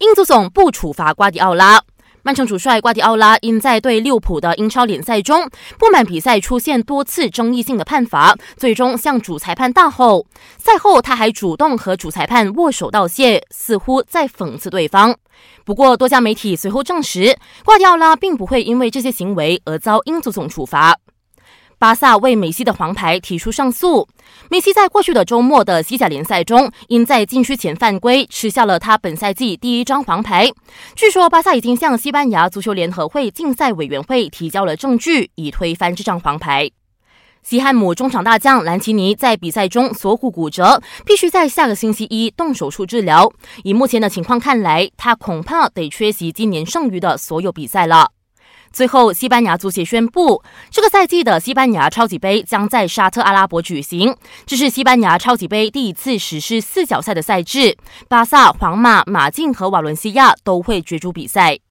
英足总不处罚瓜迪奥拉。曼城主帅瓜迪奥拉因在对利物浦的英超联赛中不满比赛出现多次争议性的判罚，最终向主裁判大吼。赛后他还主动和主裁判握手道谢，似乎在讽刺对方。不过，多家媒体随后证实，瓜迪奥拉并不会因为这些行为而遭英足总处罚。巴萨为梅西的黄牌提出上诉。梅西在过去的周末的西甲联赛中，因在禁区前犯规，吃下了他本赛季第一张黄牌。据说，巴萨已经向西班牙足球联合会竞赛委员会提交了证据，以推翻这张黄牌。西汉姆中场大将兰奇尼在比赛中锁骨骨折，必须在下个星期一动手术治疗。以目前的情况看来，他恐怕得缺席今年剩余的所有比赛了。最后，西班牙足协宣布，这个赛季的西班牙超级杯将在沙特阿拉伯举行。这是西班牙超级杯第一次实施四角赛的赛制，巴萨、皇马、马竞和瓦伦西亚都会角逐比赛。